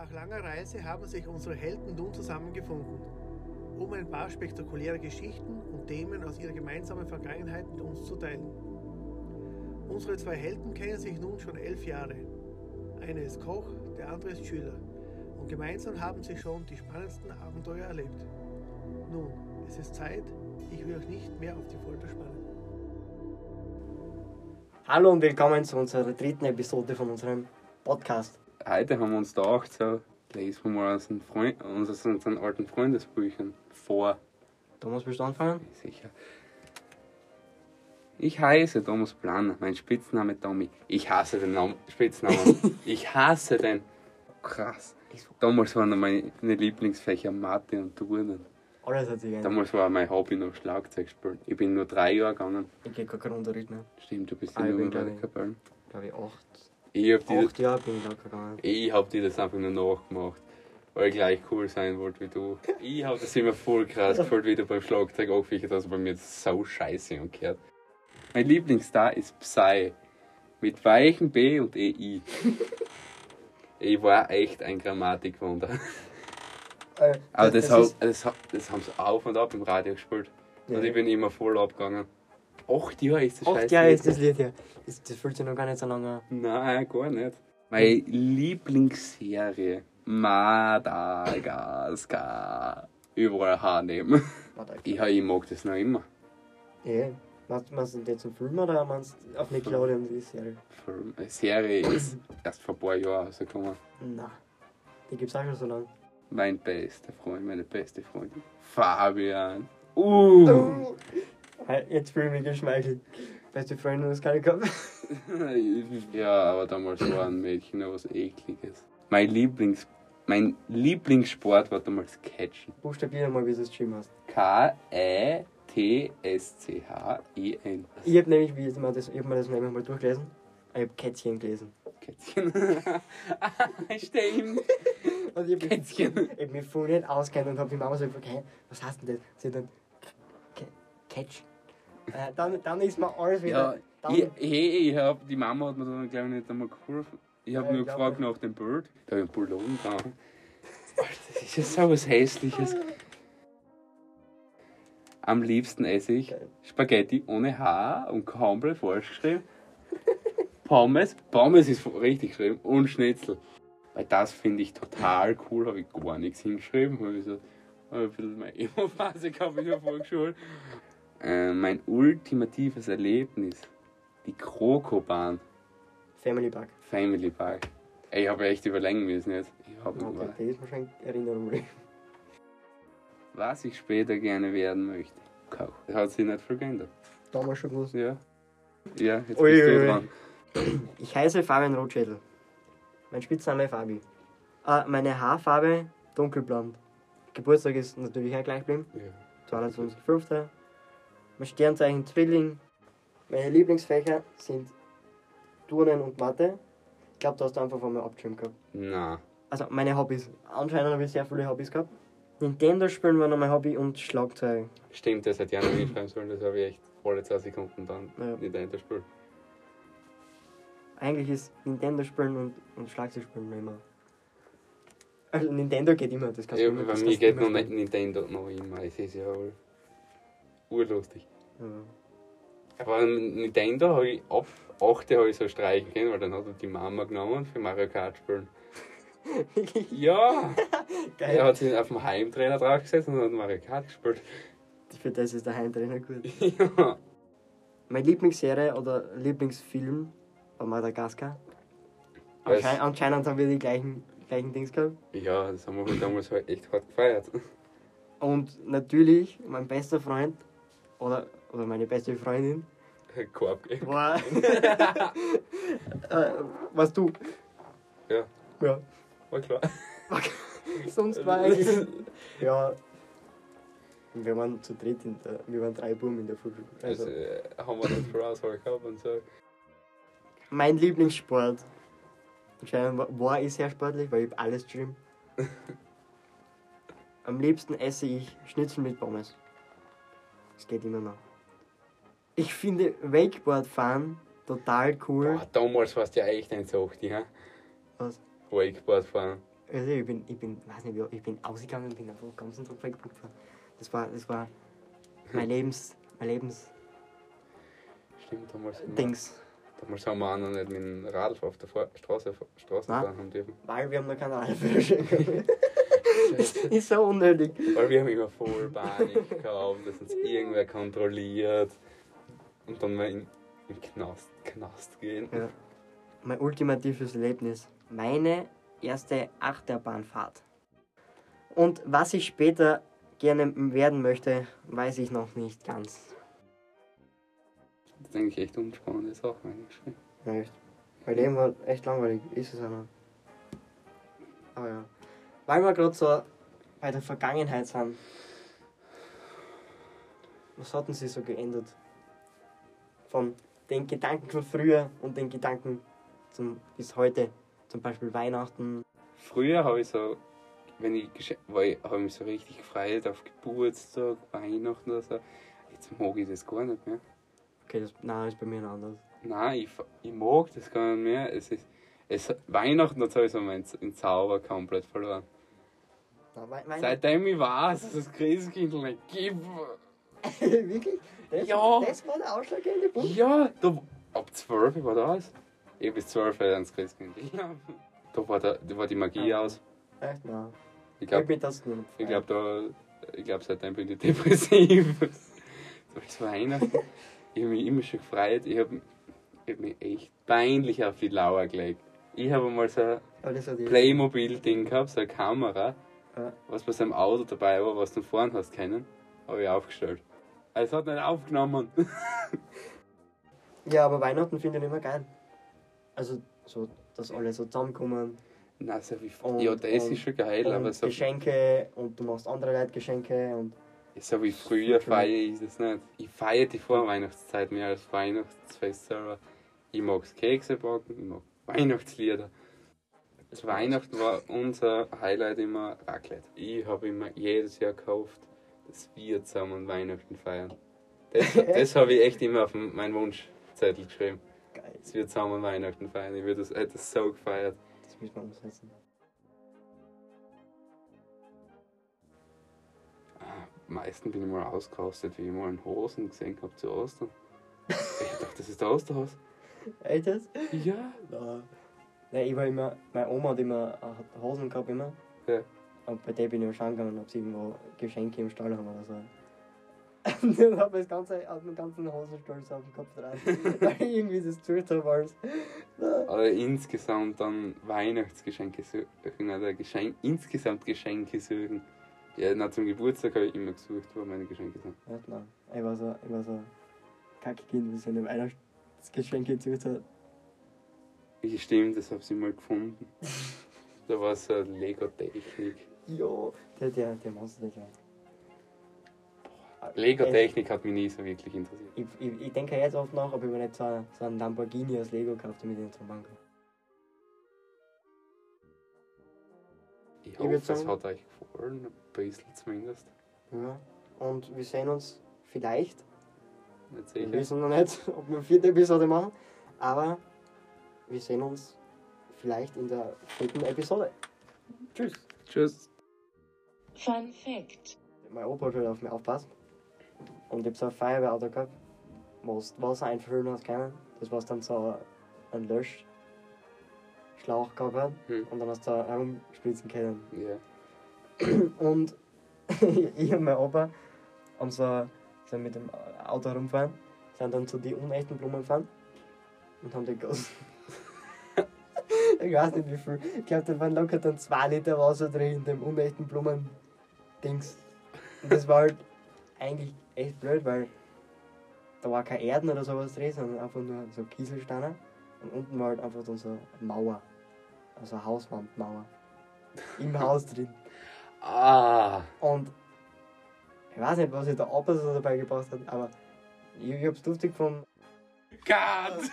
Nach langer Reise haben sich unsere Helden nun zusammengefunden, um ein paar spektakuläre Geschichten und Themen aus ihrer gemeinsamen Vergangenheit mit uns zu teilen. Unsere zwei Helden kennen sich nun schon elf Jahre. Einer ist Koch, der andere ist Schüler. Und gemeinsam haben sie schon die spannendsten Abenteuer erlebt. Nun, es ist Zeit, ich will euch nicht mehr auf die Folter spannen. Hallo und willkommen zu unserer dritten Episode von unserem Podcast. Heute haben wir uns gedacht, so, lesen wir mal unseren, Freund, unseren, unseren alten Freundesbüchern vor. Thomas, willst du anfangen? Sicher. Ich heiße Thomas Planner, mein Spitzname Tommy. Ich hasse den Namen, Spitznamen. ich hasse den. Krass. Damals waren meine Lieblingsfächer Mathe und Turnen. Alles hat sich geändert. Damals war mein Hobby noch Schlagzeug spielen. Ich bin nur drei Jahre gegangen. Ich gehe gar keinen Unterricht mehr. Stimmt, du bist Ah, ja nur bin, glaub bei ich- der Kapelle. Glaube ich acht. Ich hab, die, Acht Jahre bin ich da gegangen. ich hab dir das einfach nur nachgemacht. Weil ich gleich cool sein wollte wie du. Ich hab das immer voll krass gefühlt, wie du beim Schlagzeug angefichert hast, bei mir das so scheiße angehört. Mein Lieblingsstar ist Psy. Mit weichen B und EI. Ich war echt ein Grammatikwunder. Äh, Aber das, das ist- das, hab, das haben sie auf und ab im Radio gespielt. Ja. Und ich bin immer voll abgegangen. Acht Jahre ist das Acht. Jahre ist das Lied her. Das, das fühlt sich noch gar nicht so lange an. Nein, gar nicht. Meine Lieblingsserie. Madagaskar. Überall Haar nehmen. Warte, Ich, ich mag das noch immer. Ja. Meinst meinst du jetzt einen Film oder meinst du auf Nickelodeon die Serie? Film- Die Serie ist erst vor ein paar Jahren rausgekommen. Na, die gibt's auch schon so lange. Mein bester Freund, meine beste Freundin. Fabian. Uh. Hey, Jetzt fühle ich mich geschmeichelt. Beste Freundin das keine gehabt. Ja, aber damals war ein Mädchen was Ekliges. Mein Lieblings... Mein Lieblingssport war damals Catchen. Buchstabier mal, wie du das geschrieben hast. K-E-T-S-C-H-E-N. Ich hab nämlich, wie ich mir das, ich hab mir das nämlich mal durchgelesen. Ich hab Kätzchen gelesen. Kätzchen. Stimmt. Und ich hab mich, Kätzchen. ich hab mich voll nicht auskennt und hab die Mama so gefragt, was heißt denn das? Sie hat dann Catch. Äh, dann, dann ist mir alles Ja, wieder. dann, ich, hey, ich hab, die Mama hat mir dann, glaube ich, nicht einmal geholfen. Ich habe Ja, nur ich gefragt nicht. nach dem Bild. Da habe ich einen dran. Alter, das ist ja so was Hässliches. Am liebsten esse ich. Spaghetti ohne Haar und komplett falsch geschrieben. Pommes, Pommes ist richtig geschrieben und Schnitzel. Weil das finde ich total cool, habe ich gar nichts hingeschrieben. Habe ich so hab ein bisschen meine Emo-Phase gehabt in der Volksschule. Äh, mein ultimatives Erlebnis, die Krokobahn, Family Park. Family Park. Ey, Ich habe echt überlegen müssen jetzt. Ich hab, Okay, das ist wahrscheinlich Erinnerung. geblieben. was ich später gerne werden möchte. Koch. Das hat sich nicht viel geändert. Damals schon gewusst. Ja. Ja, jetzt Ui, bist ui, du dran. Ich heiße Fabian Rotschädel. Mein Spitzname Fabi. Äh, meine Haarfarbe dunkelblond. Geburtstag ist natürlich auch gleich geblieben. Ja. 22.05. Mein Sternzeichen Zwilling. Meine Lieblingsfächer sind Turnen und Mathe. Ich glaube, du hast einfach von mir abgeschrieben gehabt. Na, Also meine Hobbys. Anscheinend habe ich sehr viele Hobbys gehabt. Nintendo spielen war noch mein Hobby und Schlagzeug. stimmt, das hätte ich auch noch hinschreiben sollen. Das habe ich echt alle zwei Sekunden dann Ja. nicht eingespielt. Eigentlich ist Nintendo spielen und, und Schlagzeug spielen noch immer. Also Nintendo geht immer, das kannst Ja, du immer bei mir geht noch nicht spielen. Nintendo noch immer. Es ist ja ur- urlustig. Ja. Aber Nintendo habe ich ab 8 habe ich so streichen können, weil dann hat er die Mama genommen für Mario Kart spielen. Ja! Geil. Er hat sich auf dem Heimtrainer draufgesetzt und hat Mario Kart gespielt. Für das ist der Heimtrainer gut. ja. Meine Lieblingsserie oder Lieblingsfilm war Madagaskar. Was? Anscheinend, haben wir die gleichen, gleichen Dings gehabt. ja, das haben wir damals halt echt hart gefeiert. Und natürlich, mein bester Freund oder, oder meine beste Freundin Korb war. äh, was du? Ja, Ja. war klar. Sonst war eigentlich. Ja. Wir waren zu dritt, in der, wir waren drei Buben in der Schule. Also, Also, äh, haben wir nicht viel Auswahl gehabt und so. mein Lieblingssport. Anscheinend war, war ich sehr sportlich, weil ich alles geschrieben. Am liebsten esse ich Schnitzel mit Pommes. Das geht immer noch. Ich finde Wakeboard fahren total cool. Boah, damals warst du ja echt ein Sochti, hä? Was? Wakeboard fahren. Also ich bin, ich bin, weiß nicht, ich bin ausgegangen und bin einfach den ganzen Tag weggebucht. Das war, das war mein Lebens, mein Lebens Stimmt, damals, Dings. damals haben wir auch noch nicht mit dem Radl auf der Straße, Straße fahren dürfen. Weil wir haben noch keinen Radführerschein ist so unnötig. Weil wir haben immer voll Panik gehabt, dass uns irgendwer kontrolliert und dann mal in, in Knast, Knast gehen. Ja. Mein ultimatives Erlebnis. Meine erste Achterbahnfahrt. Und was ich später gerne werden möchte, weiß ich noch nicht ganz. Das ist eigentlich echt unspannende Sache eigentlich. Ja, echt. Mein Leben war echt langweilig, ist es auch noch. Aber ja. Weil wir gerade so bei der Vergangenheit sind. Was hatten sie so geändert? Von den Gedanken von früher und den Gedanken zum, bis heute. Zum Beispiel Weihnachten. Früher habe ich so, wenn ich, war ich, habe ich mich so richtig gefreut auf Geburtstag, Weihnachten oder so. Jetzt mag ich das gar nicht mehr. Okay, das, nein, ist bei mir anders. Nein, ich, ich mag das gar nicht mehr. Es ist, es, Weihnachten hat sowieso meinen Zauber komplett verloren. Wei- Weihnachten- Seitdem ich weiß, dass es Christkind nicht gibt. Wirklich? Das, Ja. das war der ausschlaggebende Punkt? Ja, da, ab 12 war das. Ich bis 12 hat ans Christkind geglaubt. Da war, der, da war die Magie Ah. aus. Echt? Nein. Ich glaube, bin das nur ich glaub, da, ich glaub, seitdem bin ich depressiv. So zu Weihnachten. Ich habe mich immer schon gefreut. Ich habe ich hab mich echt peinlich auf die Lauer gelegt. Ich habe mal so ein Playmobil-Ding gehabt, so eine Kamera, Ja. was bei seinem Auto dabei war, was du vorne hast können, habe ich aufgestellt. Es hat nicht aufgenommen. Ja, aber Weihnachten finde ich immer geil. Also, so, dass alle so zusammenkommen. Na, so wie, Und- ja, das und- ist schon geil, aber so, Geschenke und du machst andere Leute Geschenke und so wie früher feiere ich das nicht. Ich feiere die Vorweihnachtszeit mehr als Weihnachtsfest selber. Ich mag Kekse backen, ich mag Weihnachtslieder. Zu Weihnachten war unser Highlight immer Raclette. Ich habe immer jedes Jahr gekauft, dass wir zusammen Weihnachten feiern. Das, das habe ich echt immer auf meinen Wunschzettel geschrieben. geil. Dass wir zusammen Weihnachten feiern. Ich würde das, hätte das so gefeiert. Das müssen wir umsetzen. Am meisten bin ich mal ausgerastet, wie ich mal einen Hosen gesehen habe zu Ostern. Ich dachte, das ist der Osterhaus. Echt jetzt? Ja. Nein. Nein, ich war immer, meine Oma hat immer äh, Hosen gehabt immer. Ja. Und bei der bin ich auch schauen gegangen, ob sie irgendwo Geschenke im Stall haben oder so. Und dann habe ich das ganze, auf den ganzen Hosenstall so auf den Kopf drauf. Weil ich irgendwie das gesucht habe. Aber insgesamt dann Weihnachtsgeschenke suchen oder Geschenk, insgesamt Geschenke suchen. Ja, na, zum Geburtstag habe ich immer gesucht, wo meine Geschenke sind. Ja, nein. Ich war so, ich war so Kackkind, das seine Weihnachtsgeschenke gesucht hat. Ja, stimmt, das habe ich mal gefunden. Da war so eine Lego-Technik. Jo, der, der, der Monster, der Lego-Technik hat mich nie so wirklich interessiert. Ich, ich, ich denke jetzt oft nach, ob ich mir nicht so, so einen Lamborghini aus Lego kaufe, damit ich ihn zum Bank. Ich hoffe, es sagen- hat euch gefallen, ein bisschen zumindest. Ja. Und wir sehen uns vielleicht, Nicht wir sicher. wissen noch nicht, ob wir eine vierte Episode machen, aber wir sehen uns vielleicht in der vierten Episode. Tschüss. Tschüss. Fun Fact. Mein Opa hat auf mich aufpasst. Und ich hab so ein Feuerwehrauto gehabt, wo Wasser einfüllen hast können. Das war dann so ein Löschschlauch gehabt hat. Hm. Und dann hast du da herumspritzen können. Ja. Und ich und mein Opa haben so, sind mit dem Auto herumgefahren, sind dann zu den unechten Blumen gefahren und haben die gegossen. Ich weiß nicht wie viel. Ich glaube, da waren locker dann zwei Liter Wasser drin in dem unechten Blumen-Dings. Und das war halt eigentlich echt blöd, weil da war kein Erden oder sowas drin, sondern einfach nur so Kieselsteine. Und unten war halt einfach dann so eine Mauer. Also eine Hauswandmauer. Im Haus drin. Ah, Und ich weiß nicht, was ich da Opa so dabei gebracht hat, aber ich, ich hab's lustig gefunden. Cut!